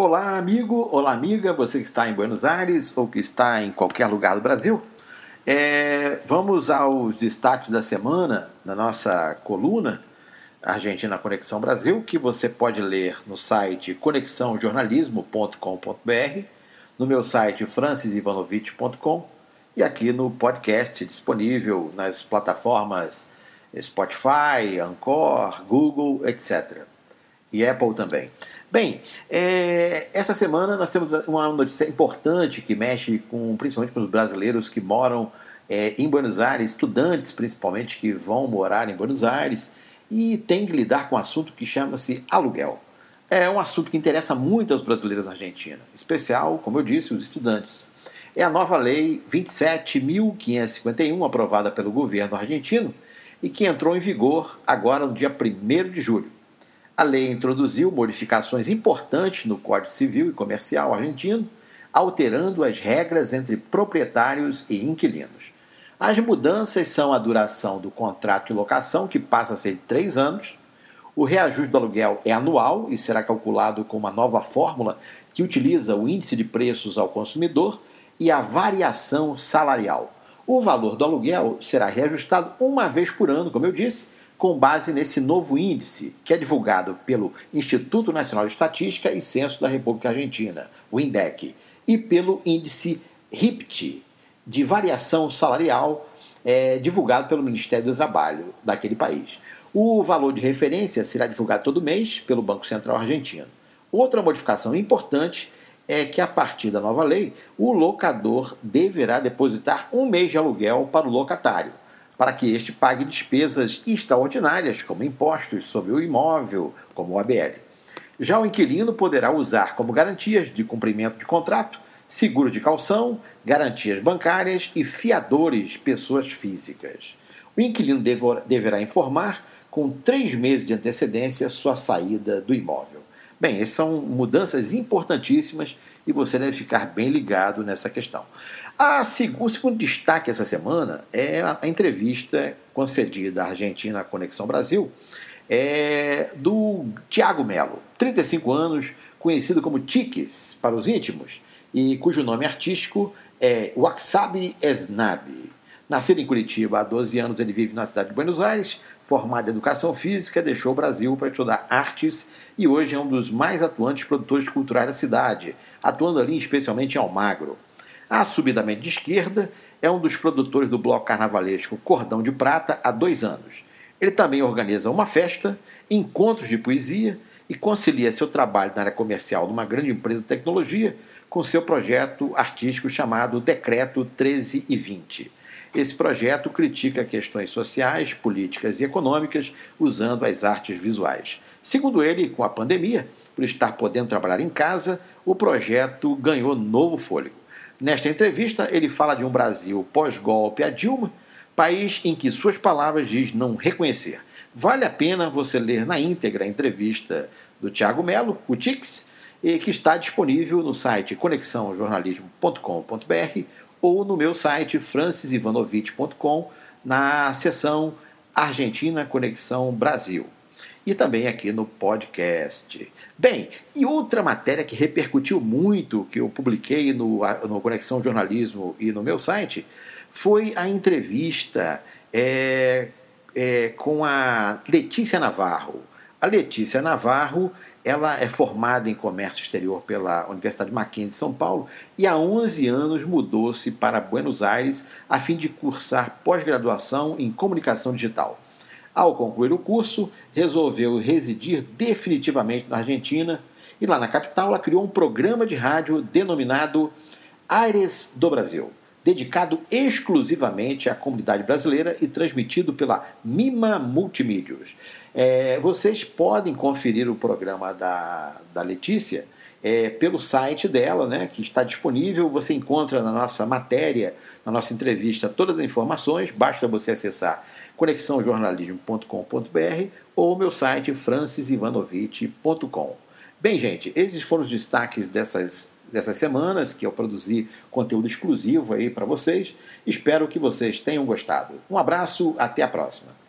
Olá, amigo, olá, amiga, você que está em Buenos Aires ou que está em qualquer lugar do Brasil. É, vamos aos destaques da semana na nossa coluna Argentina Conexão Brasil, que você pode ler no site conexãojornalismo.com.br, no meu site francisivanovich.com e aqui no podcast disponível nas plataformas Spotify, Anchor, Google, etc. E Apple também. Bem, é, essa semana nós temos uma notícia importante que mexe com, principalmente com os brasileiros que moram é, em Buenos Aires, estudantes principalmente que vão morar em Buenos Aires e tem que lidar com um assunto que chama-se aluguel. É um assunto que interessa muito aos brasileiros na Argentina, especial, como eu disse, os estudantes. É a nova lei 27.551, aprovada pelo governo argentino e que entrou em vigor agora no dia 1 de julho. A lei introduziu modificações importantes no Código Civil e Comercial argentino, alterando as regras entre proprietários e inquilinos. As mudanças são a duração do contrato de locação, que passa a ser de três anos, o reajuste do aluguel é anual e será calculado com uma nova fórmula que utiliza o índice de preços ao consumidor e a variação salarial. O valor do aluguel será reajustado uma vez por ano, como eu disse, com base nesse novo índice, que é divulgado pelo Instituto Nacional de Estatística e Censo da República Argentina, o INDEC, e pelo índice RIPT, de variação salarial, é, divulgado pelo Ministério do Trabalho daquele país. O valor de referência será divulgado todo mês pelo Banco Central Argentino. Outra modificação importante é que, a partir da nova lei, o locador deverá depositar um mês de aluguel para o locatário para que este pague despesas extraordinárias, como impostos sobre o imóvel, como o ABL. Já o inquilino poderá usar como garantias de cumprimento de contrato seguro de calção, garantias bancárias e fiadores, pessoas físicas. O inquilino deverá informar com três meses de antecedência sua saída do imóvel. Bem, essas são mudanças importantíssimas e você deve ficar bem ligado nessa questão. A, o segundo destaque essa semana é a, entrevista concedida à Argentina Conexão Brasil é, do Tiago Melo, 35 anos, conhecido como Tiques para os íntimos, e cujo nome artístico é Waxabi Esnabi. Nascido em Curitiba há 12 anos, ele vive na cidade de Buenos Aires, formado em educação física, deixou o Brasil para estudar artes e hoje é um dos mais atuantes produtores culturais da cidade, atuando ali especialmente em Almagro. Assumidamente de esquerda, é um dos produtores do bloco carnavalesco Cordão de Prata há dois anos. Ele também organiza uma festa, encontros de poesia e concilia seu trabalho na área comercial numa grande empresa de tecnologia com seu projeto artístico chamado Decreto 13 e 20. Esse projeto critica questões sociais, políticas e econômicas usando as artes visuais. Segundo ele, com a pandemia, por estar podendo trabalhar em casa, o projeto ganhou novo fôlego. Nesta entrevista, ele fala de um Brasil pós-golpe a Dilma, país em que suas palavras diz não reconhecer. Vale a pena você ler na íntegra a entrevista do Tiago Melo, o Tix, que está disponível no site conexãojornalismo.com.br ou no meu site francisivanovich.com na seção Argentina Conexão Brasil e também aqui no podcast. Bem, e outra matéria que repercutiu muito, que eu publiquei no, no Conexão Jornalismo e no meu site, foi a entrevista é, é, com a Letícia Navarro. A Letícia Navarro ela é formada em comércio exterior pela Universidade Mackenzie de São Paulo e há 11 anos mudou-se para Buenos Aires a fim de cursar pós-graduação em comunicação digital. Ao concluir o curso, resolveu residir definitivamente na Argentina e lá na capital ela criou um programa de rádio denominado Aires do Brasil, dedicado exclusivamente à comunidade brasileira e transmitido pela Mima Multimídios. É, vocês podem conferir o programa da, da Letícia é, pelo site dela, né, que está disponível. Você encontra na nossa matéria, na nossa entrevista, todas as informações. Basta você acessar conexãojornalismo.com.br ou meu site francisivanovich.com. Bem, gente, esses foram os destaques dessas, dessas semanas que eu produzi conteúdo exclusivo aí para vocês. Espero que vocês tenham gostado. Um abraço, até a próxima.